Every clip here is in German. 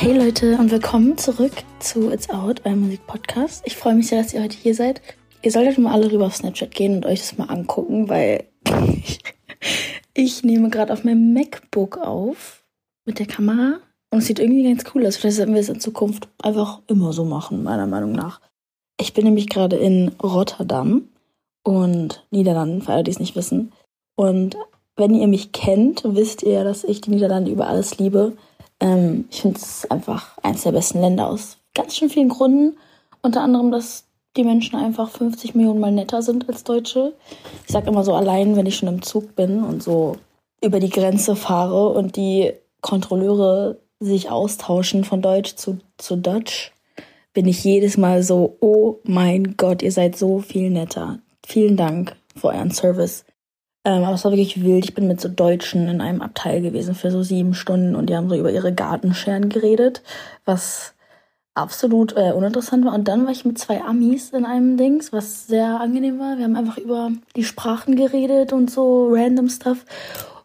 Hey Leute und willkommen zurück zu It's Out, eurem Musikpodcast. Ich freue mich sehr, dass ihr heute hier seid. Ihr solltet mal alle rüber auf Snapchat gehen und euch das mal angucken, weil ich nehme gerade auf meinem MacBook auf mit der Kamera und es sieht irgendwie ganz cool aus. Vielleicht sollten wir es in Zukunft einfach immer so machen, meiner Meinung nach. Ich bin nämlich gerade in Rotterdam und Niederlanden, für alle, die es nicht wissen. Und wenn ihr mich kennt, wisst ihr, dass ich die Niederlande über alles liebe. Ähm, ich finde es einfach eines der besten Länder aus ganz schön vielen Gründen. Unter anderem, dass die Menschen einfach 50 Millionen mal netter sind als Deutsche. Ich sag immer so allein, wenn ich schon im Zug bin und so über die Grenze fahre und die Kontrolleure sich austauschen von Deutsch zu, zu Dutch, bin ich jedes Mal so, oh mein Gott, ihr seid so viel netter. Vielen Dank für euren Service. Ähm, aber es war wirklich wild. Ich bin mit so Deutschen in einem Abteil gewesen für so sieben Stunden und die haben so über ihre Gartenscheren geredet, was absolut äh, uninteressant war. Und dann war ich mit zwei Amis in einem Dings, was sehr angenehm war. Wir haben einfach über die Sprachen geredet und so random stuff.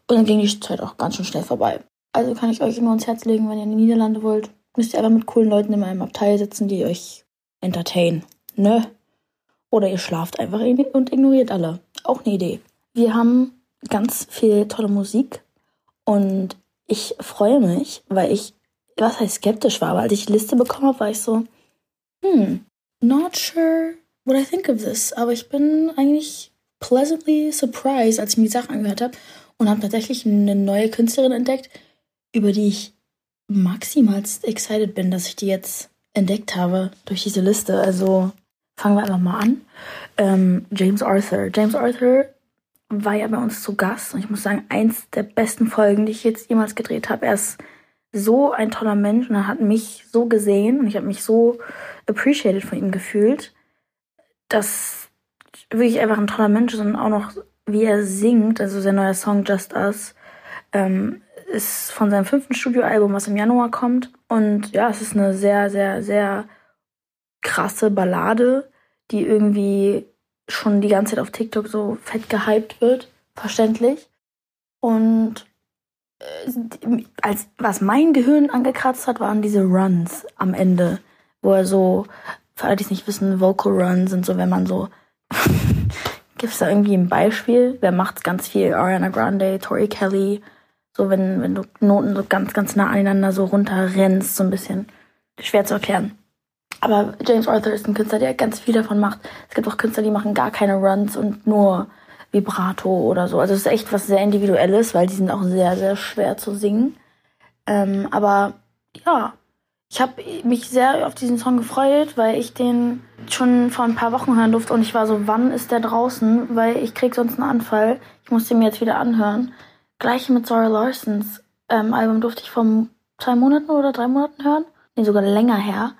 Und dann ging die Zeit auch ganz schön schnell vorbei. Also kann ich euch immer ans Herz legen, wenn ihr in die Niederlande wollt, müsst ihr einfach mit coolen Leuten in einem Abteil sitzen, die euch entertain. Ne? Oder ihr schlaft einfach und ignoriert alle. Auch eine Idee. Wir haben ganz viel tolle Musik und ich freue mich, weil ich, was heißt skeptisch war, aber als ich die Liste bekommen habe, war ich so, hm, not sure what I think of this. Aber ich bin eigentlich pleasantly surprised, als ich mir die Sachen angehört habe und habe tatsächlich eine neue Künstlerin entdeckt, über die ich maximal excited bin, dass ich die jetzt entdeckt habe durch diese Liste. Also fangen wir einfach mal an. Ähm, James Arthur. James Arthur war ja bei uns zu Gast und ich muss sagen, eins der besten Folgen, die ich jetzt jemals gedreht habe. Er ist so ein toller Mensch und er hat mich so gesehen und ich habe mich so appreciated von ihm gefühlt, dass wirklich einfach ein toller Mensch ist und auch noch, wie er singt, also sein neuer Song Just Us, ähm, ist von seinem fünften Studioalbum, was im Januar kommt. Und ja, es ist eine sehr, sehr, sehr krasse Ballade, die irgendwie schon die ganze Zeit auf TikTok so fett gehypt wird, verständlich. Und äh, als was mein Gehirn angekratzt hat, waren diese Runs am Ende, wo er so, für alle, die es nicht wissen, Vocal Runs sind so, wenn man so, gibt es da irgendwie ein Beispiel? Wer macht ganz viel? Ariana Grande, Tori Kelly, so wenn, wenn du Noten so ganz, ganz nah aneinander so runterrennst, so ein bisschen. Schwer zu erklären. Aber James Arthur ist ein Künstler, der ganz viel davon macht. Es gibt auch Künstler, die machen gar keine Runs und nur Vibrato oder so. Also es ist echt was sehr Individuelles, weil die sind auch sehr, sehr schwer zu singen. Ähm, aber ja, ich habe mich sehr auf diesen Song gefreut, weil ich den schon vor ein paar Wochen hören durfte und ich war so, wann ist der draußen? Weil ich krieg sonst einen Anfall. Ich muss den mir jetzt wieder anhören. Gleiche mit Zara Larsons ähm, Album durfte ich vor zwei Monaten oder drei Monaten hören. Nee, sogar länger her.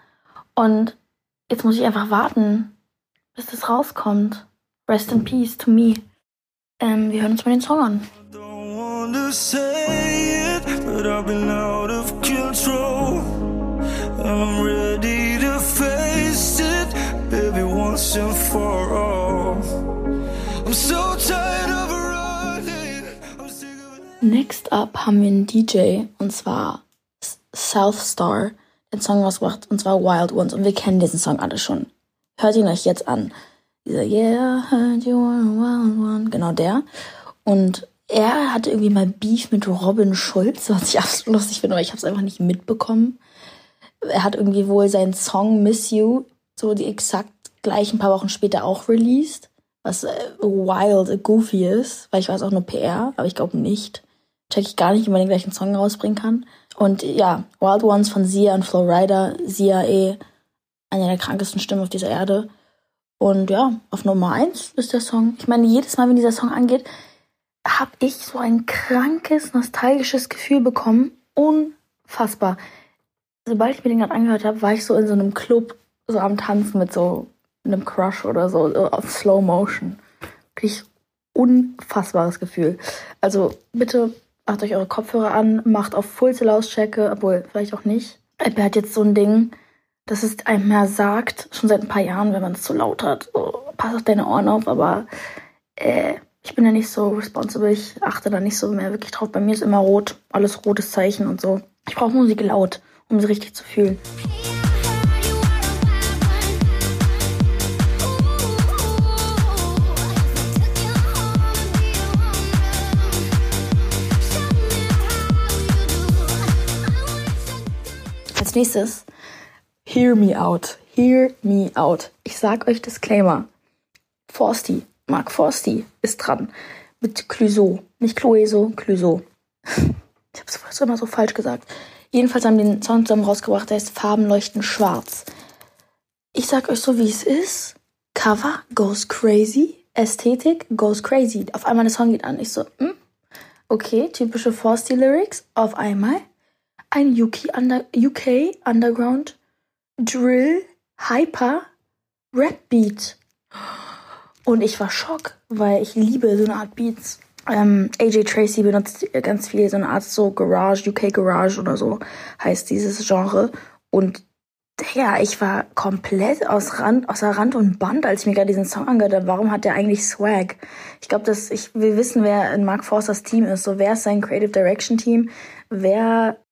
Und jetzt muss ich einfach warten, bis das rauskommt. Rest in Peace to me. Ähm, wir hören uns mal den Song an. Next up haben wir einen DJ und zwar South Star einen Song rausgebracht und zwar Wild Ones und wir kennen diesen Song alle schon. Hört ihn euch jetzt an. Dieser Yeah, heard you were a wild one. Genau der. Und er hatte irgendwie mal Beef mit Robin Schulz, was ich absolut lustig finde, aber ich habe es einfach nicht mitbekommen. Er hat irgendwie wohl seinen Song Miss You so die exakt gleich ein paar Wochen später auch released, was äh, wild, goofy ist, weil ich weiß auch nur PR, aber ich glaube nicht. Check ich gar nicht, wie man den gleichen Song rausbringen kann. Und ja, Wild Ones von Sia und Flowrider. Sia eh eine der krankesten Stimmen auf dieser Erde. Und ja, auf Nummer eins ist der Song. Ich meine, jedes Mal, wenn dieser Song angeht, habe ich so ein krankes, nostalgisches Gefühl bekommen. Unfassbar. Sobald ich mir den gerade angehört habe, war ich so in so einem Club, so am Tanzen mit so einem Crush oder so, so auf Slow Motion. Wirklich unfassbares Gefühl. Also bitte macht euch eure Kopfhörer an, macht auf Full Lautstärke, obwohl vielleicht auch nicht. Apple hat jetzt so ein Ding, dass es einem mehr sagt, schon seit ein paar Jahren, wenn man es zu laut hat. Oh, pass auf deine Ohren auf, aber äh, ich bin ja nicht so responsible, ich achte da nicht so mehr wirklich drauf. Bei mir ist immer rot, alles rotes Zeichen und so. Ich brauche Musik laut. um sie richtig zu fühlen. Nächstes, Hear Me Out. Hear Me Out. Ich sag euch Disclaimer. Forsty, Mark Forsty ist dran. Mit Clouseau. Nicht Cloeso, Clouseau. Ich hab's fast immer so falsch gesagt. Jedenfalls haben den Song zusammen rausgebracht, der heißt Farben leuchten schwarz. Ich sag euch so, wie es ist. Cover goes crazy. Ästhetik goes crazy. Auf einmal der Song geht an. Ich so, hm? Okay, typische Forsty Lyrics. Auf einmal ein UK, Under UK Underground Drill Hyper Rap Beat. Und ich war schock, weil ich liebe so eine Art Beats. Ähm, AJ Tracy benutzt ganz viel so eine Art so Garage, UK Garage oder so heißt dieses Genre. Und ja, ich war komplett aus Rand, außer Rand und Band, als ich mir gerade diesen Song angehört habe. Warum hat der eigentlich Swag? Ich glaube, dass ich will wissen, wer in Mark Forsters Team ist. So, wer ist sein Creative Direction Team? Wer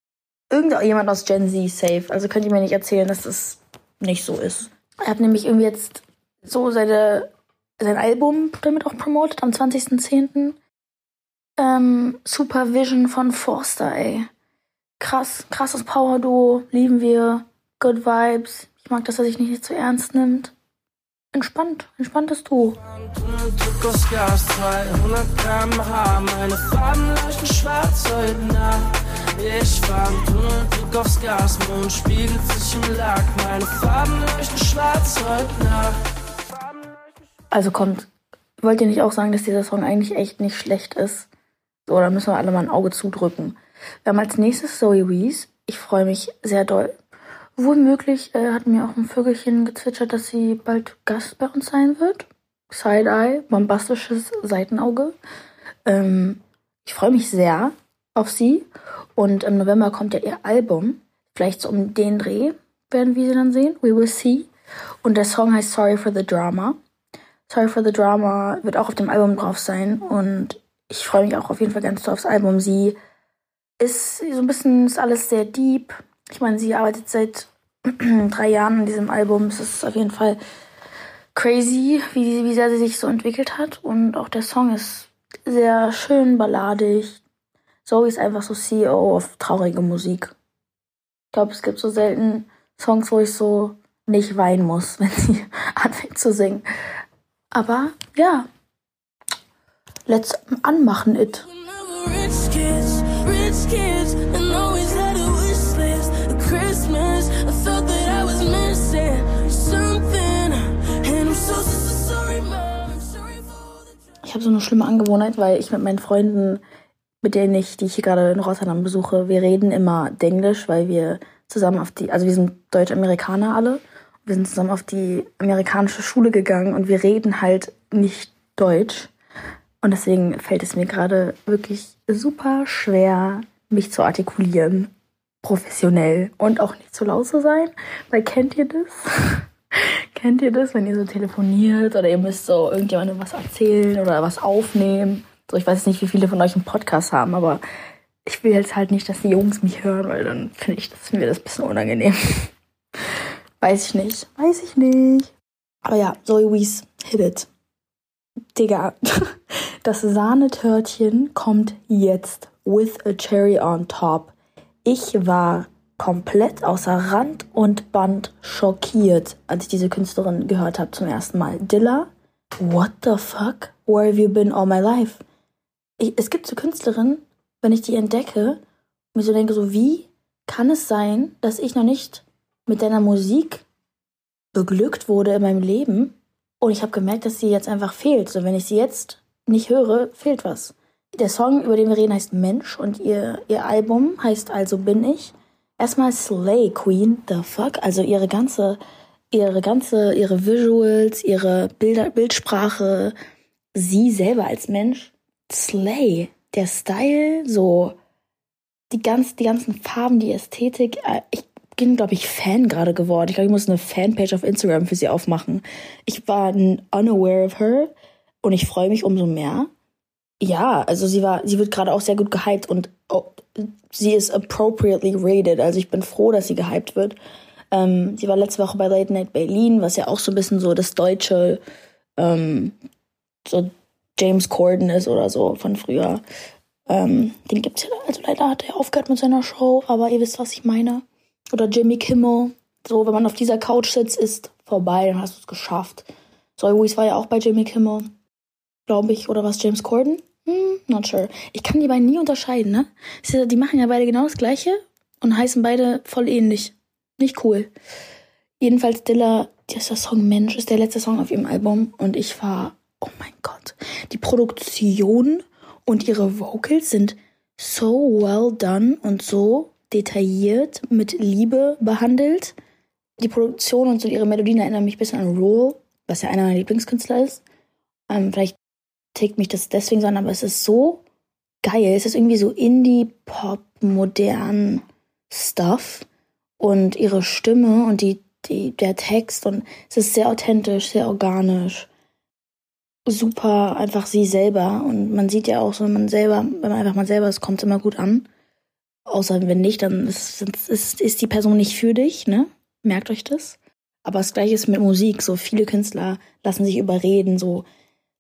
irgendjemand aus Gen Z safe. Also könnt ihr mir nicht erzählen, dass das nicht so ist. Er hat nämlich irgendwie jetzt so seine, sein Album damit auch promotet am 20.10. Ähm, Supervision von Forster, ey. Krass, krasses Power-Duo, lieben wir. Good Vibes. Ich mag, dass er sich nicht zu ernst nimmt. Entspannt, entspanntes Duo. Druck aus Gas, 200 km/h, meine Farben leuchten schwarz heute Nacht. Ich fahr im Tunnel, Druck aufs Gas, Mond spiegelt sich im Lack, meine Farben leuchten schwarz heute Nacht. Also kommt, wollt ihr nicht auch sagen, dass dieser Song eigentlich echt nicht schlecht ist? So, da müssen wir alle mal ein Auge zudrücken. Wir haben als nächstes Zoe Wees. Ich freue mich sehr doll. Womöglich äh, hat mir auch ein Vögelchen gezwitschert, dass sie bald Gast bei uns sein wird. Side-Eye, bombastisches Seitenauge. Ähm, ich freue mich sehr auf sie. Und im November kommt ja ihr Album. Vielleicht so um den Dreh werden wir sie dann sehen. We will see. Und der Song heißt Sorry for the Drama. Sorry for the Drama wird auch auf dem Album drauf sein. Und ich freue mich auch auf jeden Fall ganz doll aufs Album. Sie ist so ein bisschen, ist alles sehr deep. Ich meine, sie arbeitet seit drei Jahren an diesem Album. Es ist auf jeden Fall crazy, wie, wie sehr sie sich so entwickelt hat. Und auch der Song ist sehr schön balladig. Zoe ist einfach so CEO auf traurige Musik. Ich glaube, es gibt so selten Songs, wo ich so nicht weinen muss, wenn sie anfängt zu singen. Aber ja, let's anmachen it. Ich habe so eine schlimme Angewohnheit, weil ich mit meinen Freunden, mit denen ich, die ich hier gerade in Rotterdam besuche, wir reden immer Denglisch, weil wir zusammen auf die, also wir sind Deutsch-Amerikaner alle. Wir sind zusammen auf die amerikanische Schule gegangen und wir reden halt nicht Deutsch. Und deswegen fällt es mir gerade wirklich super schwer, mich zu artikulieren. Professionell und auch nicht zu laut zu sein. Weil kennt ihr das? Kennt ihr das, wenn ihr so telefoniert oder ihr müsst so irgendjemandem was erzählen oder was aufnehmen? So, ich weiß nicht, wie viele von euch einen Podcast haben, aber ich will jetzt halt nicht, dass die Jungs mich hören, weil dann finde ich das mir das ein bisschen unangenehm. weiß ich nicht. Weiß ich nicht. Aber ja, Zoe Wees, hit it. Digga, das Sahnetörtchen kommt jetzt with a cherry on top. Ich war komplett außer Rand und Band schockiert, als ich diese Künstlerin gehört habe zum ersten Mal. Dilla, what the fuck? Where have you been all my life? Ich, es gibt so Künstlerinnen, wenn ich die entdecke, mir so denke, so wie kann es sein, dass ich noch nicht mit deiner Musik beglückt wurde in meinem Leben und ich habe gemerkt, dass sie jetzt einfach fehlt. So, wenn ich sie jetzt nicht höre, fehlt was. Der Song, über den wir reden, heißt Mensch und ihr, ihr Album heißt Also bin ich. Erstmal Slay Queen, the fuck? Also ihre ganze, ihre ganze, ihre Visuals, ihre Bilder, Bildsprache, sie selber als Mensch, Slay. Der Style, so die, ganz, die ganzen Farben, die Ästhetik. Äh, ich bin, glaube ich, Fan gerade geworden. Ich glaube, ich muss eine Fanpage auf Instagram für sie aufmachen. Ich war unaware of her und ich freue mich umso mehr. ja, also sie war, sie wird gerade auch sehr gut gehypt und oh, sie ist appropriately rated. Also ich bin froh, dass sie gehypt wird. Ähm, sie war letzte Woche bei Late Night Berlin, was ja auch so ein bisschen so das deutsche, ähm, so James Corden ist oder so von früher. Ähm, den gibt's ja, also leider hat er aufgehört mit seiner Show, aber ihr wisst, was ich meine. Oder Jimmy Kimmel. So, wenn man auf dieser Couch sitzt, ist vorbei, dann hast du es geschafft. Zoe Wees war ja auch bei Jimmy Kimmel, glaube ich. Oder was, James Corden? Hm, not sure. Ich kann die beiden nie unterscheiden, ne? Die machen ja beide genau das Gleiche und heißen beide voll ähnlich. Nicht cool. Jedenfalls Dilla, dieser Song Mensch ist der letzte Song auf ihrem Album und ich war, oh mein Gott. Die Produktion und ihre Vocals sind so well done und so detailliert mit Liebe behandelt. Die Produktion und so ihre Melodien erinnern mich ein bisschen an Rule, was ja einer meiner Lieblingskünstler ist. Ähm, vielleicht tickt mich das deswegen so an, aber es ist so geil. Es ist irgendwie so Indie-Pop, modern Stuff. Und ihre Stimme und die, die, der Text und es ist sehr authentisch, sehr organisch. Super einfach sie selber. Und man sieht ja auch so, wenn man selber, wenn man einfach mal selber ist, kommt es immer gut an. Außer wenn nicht, dann ist, ist, ist die Person nicht für dich, ne? Merkt euch das. Aber das gleiche ist mit Musik. So viele Künstler lassen sich überreden, so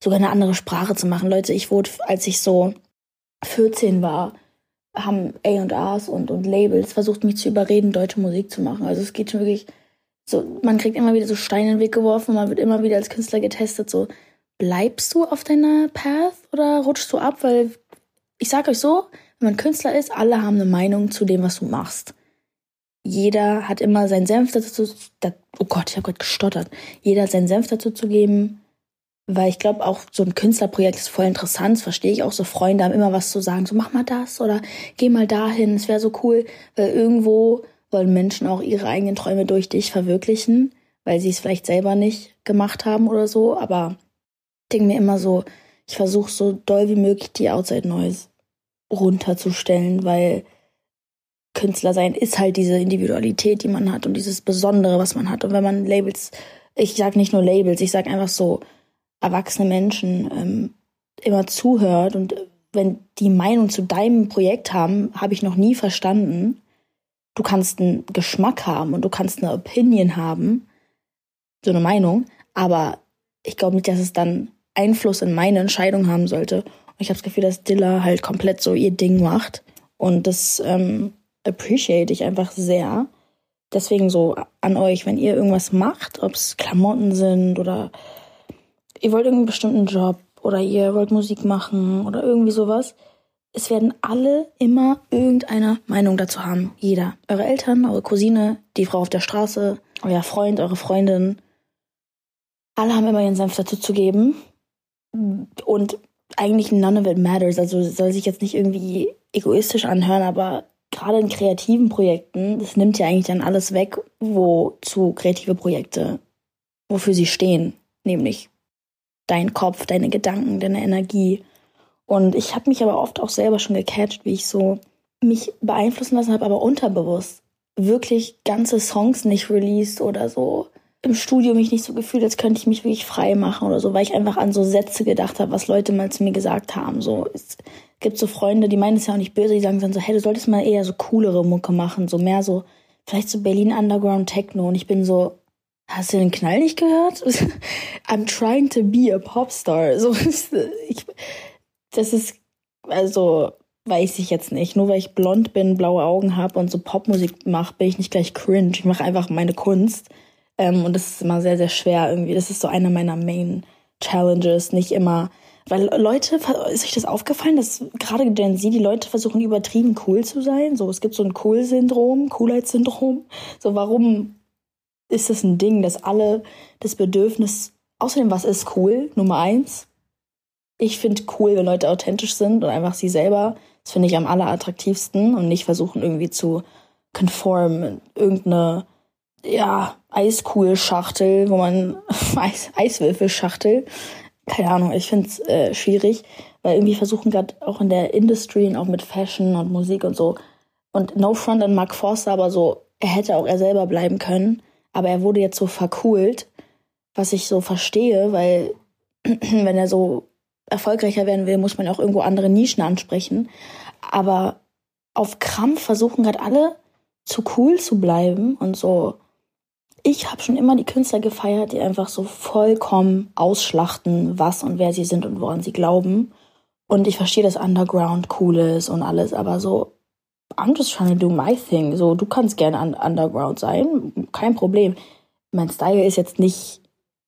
sogar eine andere Sprache zu machen. Leute, ich wurde, als ich so 14 war, haben A&Rs und, und Labels versucht, mich zu überreden, deutsche Musik zu machen. Also es geht schon wirklich so, man kriegt immer wieder so Steine in den Weg geworfen, man wird immer wieder als Künstler getestet, so, bleibst du auf deiner Path oder rutschst du ab? Weil ich sag euch so, wenn man Künstler ist, alle haben eine Meinung zu dem, was du machst. Jeder hat immer seinen Senf dazu, da, oh Gott, ich habe gerade gestottert. Jeder hat seinen Senf dazu zu geben, weil ich glaube auch so ein Künstlerprojekt ist voll interessant, das verstehe ich auch so Freunde haben immer was zu sagen, so mach mal das oder geh mal dahin, es wäre so cool, weil irgendwo wollen Menschen auch ihre eigenen Träume durch dich verwirklichen, weil sie es vielleicht selber nicht gemacht haben oder so, aber denke mir immer so, ich versuche so doll wie möglich die Outside Noise runterzustellen, weil Künstler sein ist halt diese Individualität, die man hat und dieses Besondere, was man hat. Und wenn man Labels, ich sag nicht nur Labels, ich sag einfach so, erwachsene Menschen ähm, immer zuhört und wenn die Meinung zu deinem Projekt haben, habe ich noch nie verstanden. Du kannst einen Geschmack haben und du kannst eine Opinion haben, so eine Meinung, aber ich glaube nicht, dass es dann Einfluss in meine Entscheidung haben sollte. Und ich habe das Gefühl, dass Dilla halt komplett so ihr Ding macht und das ähm, appreciate ich einfach sehr. Deswegen so an euch, wenn ihr irgendwas macht, ob es Klamotten sind oder ihr wollt irgendeinen bestimmten Job oder ihr wollt Musik machen oder irgendwie sowas, es werden alle immer irgendeine Meinung dazu haben. Jeder. Eure Eltern, eure Cousine, die Frau auf der Straße, euer Freund, eure Freundin. Alle haben immer ihren Senf dazu zu geben. Und eigentlich none of it matters. Also soll sich jetzt nicht irgendwie egoistisch anhören, aber gerade in kreativen Projekten, das nimmt ja eigentlich dann alles weg, wozu kreative Projekte, wofür sie stehen. Nämlich dein Kopf, deine Gedanken, deine Energie. Und ich habe mich aber oft auch selber schon gecatcht, wie ich so mich beeinflussen lassen habe, aber unterbewusst wirklich ganze Songs nicht released oder so im Studio mich nicht so gefühlt, als könnte ich mich wirklich frei machen oder so, weil ich einfach an so Sätze gedacht habe, was Leute mal zu mir gesagt haben. So, es gibt so Freunde, die meinen es ja auch nicht böse, die sagen dann so, hey, du solltest mal eher so coolere Mucke machen, so mehr so, vielleicht so Berlin Underground Techno. Und ich bin so, Hast du den Knall nicht gehört? I'm trying to be a Popstar. So, ich, das ist, also, weiß ich jetzt nicht. Nur weil ich blond bin, blaue Augen habe und so Popmusik mache, bin ich nicht gleich cringe. Ich mache einfach meine Kunst. Ähm, und das ist immer sehr, sehr schwer irgendwie. Das ist so einer meiner Main Challenges. Nicht immer, weil Leute, ist euch das aufgefallen, dass gerade Gen Z, die Leute versuchen übertrieben cool zu sein? So, es gibt so ein Cool-Syndrom, Coolheitssyndrom. So, warum ist es ein Ding, dass alle das Bedürfnis, außerdem, was ist cool? Nummer eins. Ich finde cool, wenn Leute authentisch sind und einfach sie selber. Das finde ich am allerattraktivsten und nicht versuchen irgendwie zu conform irgendeine, ja, Eiskuhl-Schachtel, wo man, Eis, Eiswürfelschachtel. Keine Ahnung, ich finde es äh, schwierig, weil irgendwie versuchen gerade auch in der Industrie und auch mit Fashion und Musik und so. Und No Front an Mark Forster, aber so, er hätte auch er selber bleiben können aber er wurde jetzt so vercool, was ich so verstehe, weil wenn er so erfolgreicher werden will, muss man auch irgendwo andere Nischen ansprechen. Aber auf Krampf versuchen gerade alle zu cool zu bleiben und so. Ich habe schon immer die Künstler gefeiert, die einfach so vollkommen ausschlachten, was und wer sie sind und woran sie glauben. Und ich verstehe, dass Underground cool ist und alles, aber so, I'm just trying to do my thing. So, du kannst gerne un Underground sein, kein Problem. Mein Style ist jetzt nicht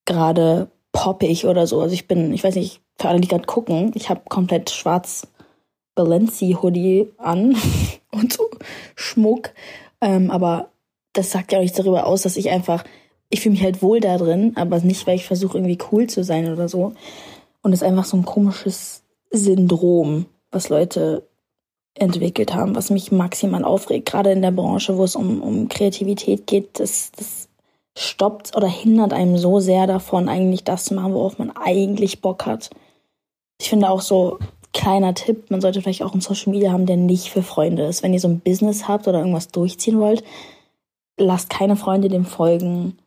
gerade poppig oder so. Also ich bin, ich weiß nicht, für alle, die gerade gucken, ich habe komplett schwarz Balenci Hoodie an und so Schmuck. Ähm, aber das sagt ja auch nichts darüber aus, dass ich einfach, ich fühle mich halt wohl da drin, aber nicht, weil ich versuche irgendwie cool zu sein oder so. Und es ist einfach so ein komisches Syndrom, was Leute entwickelt haben, was mich maximal aufregt, gerade in der Branche, wo es um, um Kreativität geht. Das, das stoppt oder hindert einem so sehr davon, eigentlich das zu machen, worauf man eigentlich Bock hat. Ich finde auch so, kleiner Tipp, man sollte vielleicht auch einen Social Media haben, der nicht für Freunde ist. Wenn ihr so ein Business habt oder irgendwas durchziehen wollt, lasst keine Freunde dem folgen,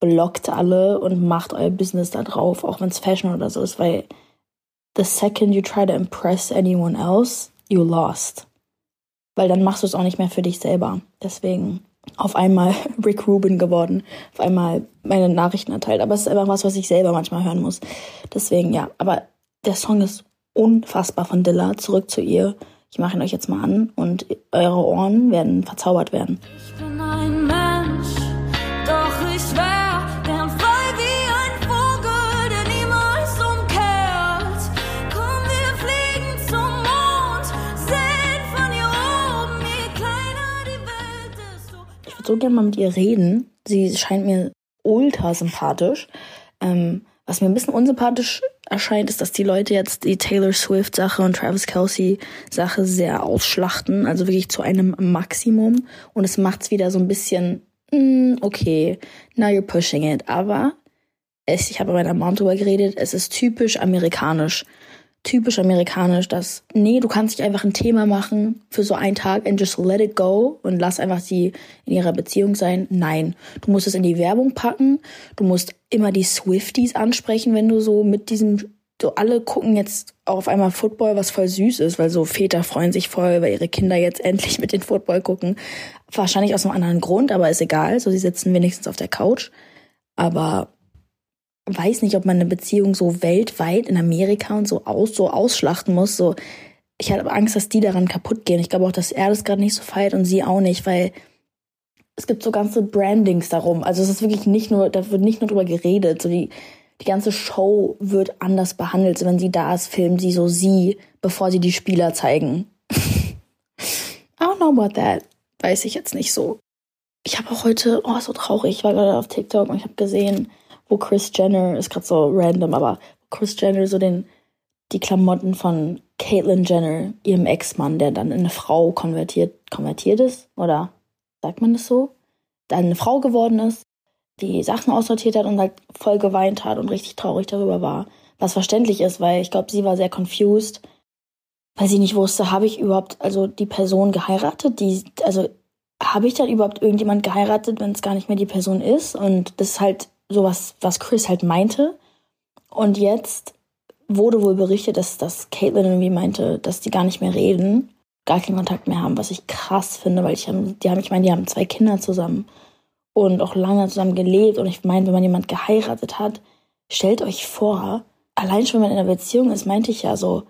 blockt alle und macht euer Business da drauf, auch wenn es Fashion oder so ist, weil the second you try to impress anyone else, you lost. Weil dann machst du es auch nicht mehr für dich selber. Deswegen auf einmal Rick Rubin geworden, auf einmal meine Nachrichten erteilt. Aber es ist einfach was, was ich selber manchmal hören muss. Deswegen, ja. Aber der Song ist unfassbar von Dilla. Zurück zu ihr. Ich mache ihn euch jetzt mal an und eure Ohren werden verzaubert werden. Ich bin Mensch, doch ich wär gern frei wie ein Vogel, der niemals umkehrt. Komm, wir fliegen zum Mond, sehen von hier oben, je kleiner die Welt. So Ich würde so gerne mal mit ihr reden. Sie scheint mir ultra sympathisch. Ähm, was mir ein bisschen unsympathisch erscheint, ist, dass die Leute jetzt die Taylor Swift-Sache und Travis Kelsey-Sache sehr ausschlachten, also wirklich zu einem Maximum. Und es macht's wieder so ein bisschen, mm, okay, now you're pushing it. Aber es, ich habe mit meiner Mom drüber geredet, es ist typisch amerikanisch. Typisch amerikanisch, dass, nee, du kannst nicht einfach ein Thema machen für so einen Tag and just let it go und lass einfach sie in ihrer Beziehung sein. Nein, du musst es in die Werbung packen. Du musst immer die Swifties ansprechen, wenn du so mit diesem, so alle gucken jetzt auf einmal Football, was voll süß ist, weil so Väter freuen sich voll, weil ihre Kinder jetzt endlich mit den Football gucken. Wahrscheinlich aus einem anderen Grund, aber ist egal. So, sie sitzen wenigstens auf der Couch. Aber weiß nicht, ob man eine Beziehung so weltweit in Amerika und so aus so ausschlachten muss. So, ich habe Angst, dass die daran kaputt gehen. Ich glaube auch, dass er das gerade nicht so feiert und sie auch nicht, weil es gibt so ganze Brandings darum. Also es ist wirklich nicht nur, da wird nicht nur drüber geredet. So die, die ganze Show wird anders behandelt. So wenn sie da ist, filmen sie so sie, bevor sie die Spieler zeigen. I don't know about that. Weiß ich jetzt nicht so. Ich habe auch heute, oh, so traurig. Ich war gerade auf TikTok und ich habe gesehen, wo Chris Jenner, ist gerade so random, aber Chris Jenner so den, die Klamotten von Caitlyn Jenner, ihrem Ex-Mann, der dann in eine Frau konvertiert, konvertiert ist, oder sagt man das so? Dann eine Frau geworden ist, die Sachen aussortiert hat und halt voll geweint hat und richtig traurig darüber war. Was verständlich ist, weil ich glaube, sie war sehr confused, weil sie nicht wusste, habe ich überhaupt also die Person geheiratet, die also habe ich dann überhaupt irgendjemand geheiratet, wenn es gar nicht mehr die Person ist und das ist halt sowas, was Chris halt meinte. Und jetzt wurde wohl berichtet, dass, dass Caitlin irgendwie meinte, dass die gar nicht mehr reden, gar keinen Kontakt mehr haben, was ich krass finde, weil ich die haben, ich meine, die haben zwei Kinder zusammen und auch lange zusammen gelebt. Und ich meine, wenn man jemand geheiratet hat, stellt euch vor, allein schon wenn man in einer Beziehung ist, meinte ich ja so,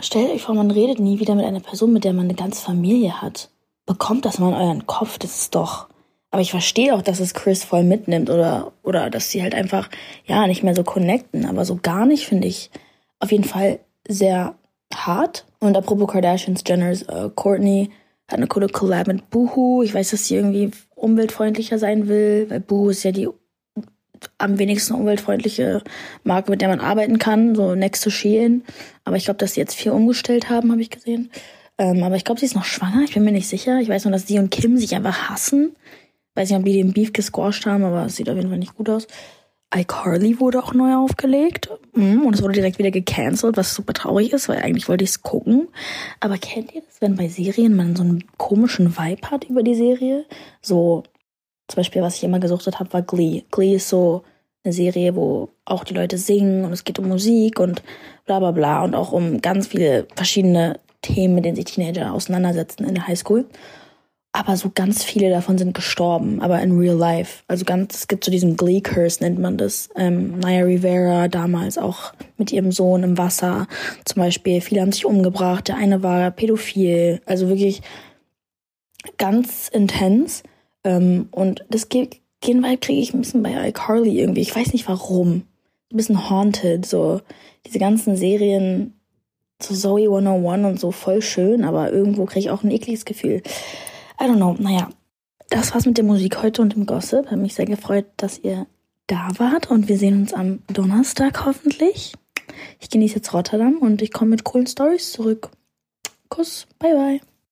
stellt euch vor, man redet nie wieder mit einer Person, mit der man eine ganze Familie hat. Bekommt das mal in euren Kopf, das ist doch aber ich verstehe auch, dass es Chris voll mitnimmt oder, oder dass sie halt einfach, ja, nicht mehr so connecten. Aber so gar nicht, finde ich auf jeden Fall sehr hart. Und apropos Kardashians, Jenners, äh, Courtney hat eine coole Collab mit Boohoo. Ich weiß, dass sie irgendwie umweltfreundlicher sein will, weil Boohoo ist ja die am wenigsten umweltfreundliche Marke, mit der man arbeiten kann, so next to Shein. Aber ich glaube, dass sie jetzt viel umgestellt haben, habe ich gesehen. Ähm, aber ich glaube, sie ist noch schwanger. Ich bin mir nicht sicher. Ich weiß nur, dass sie und Kim sich einfach hassen. Weiß nicht, ob die den Beef gesquashed haben, aber es sieht auf jeden Fall nicht gut aus. iCarly wurde auch neu aufgelegt. Mm, und es wurde direkt wieder gecancelt, was super traurig ist, weil eigentlich wollte ich es gucken. Aber kennt ihr das, wenn bei Serien man so einen komischen Vibe hat über die Serie? So, zum Beispiel, was ich immer gesuchtet habe, war Glee. Glee ist so eine Serie, wo auch die Leute singen und es geht um Musik und bla bla bla und auch um ganz viele verschiedene Themen, mit denen sich Teenager auseinandersetzen in der Highschool. Aber so ganz viele davon sind gestorben, aber in real life. Also ganz, es gibt so diesen Glee Curse, nennt man das. Ähm, Naya Rivera damals auch mit ihrem Sohn im Wasser zum Beispiel. Viele haben sich umgebracht. Der eine war pädophil. Also wirklich ganz intens. Ähm, und das geht, kriege ich ein bisschen bei iCarly irgendwie. Ich weiß nicht warum. Ein bisschen haunted, so. Diese ganzen Serien, so Zoe 101 und so voll schön, aber irgendwo kriege ich auch ein ekliges Gefühl. I don't know. Naja, das war's mit der Musik heute und dem Gossip. Hat mich sehr gefreut, dass ihr da wart und wir sehen uns am Donnerstag hoffentlich. Ich genieße jetzt Rotterdam und ich komme mit coolen Stories zurück. Kuss, bye bye.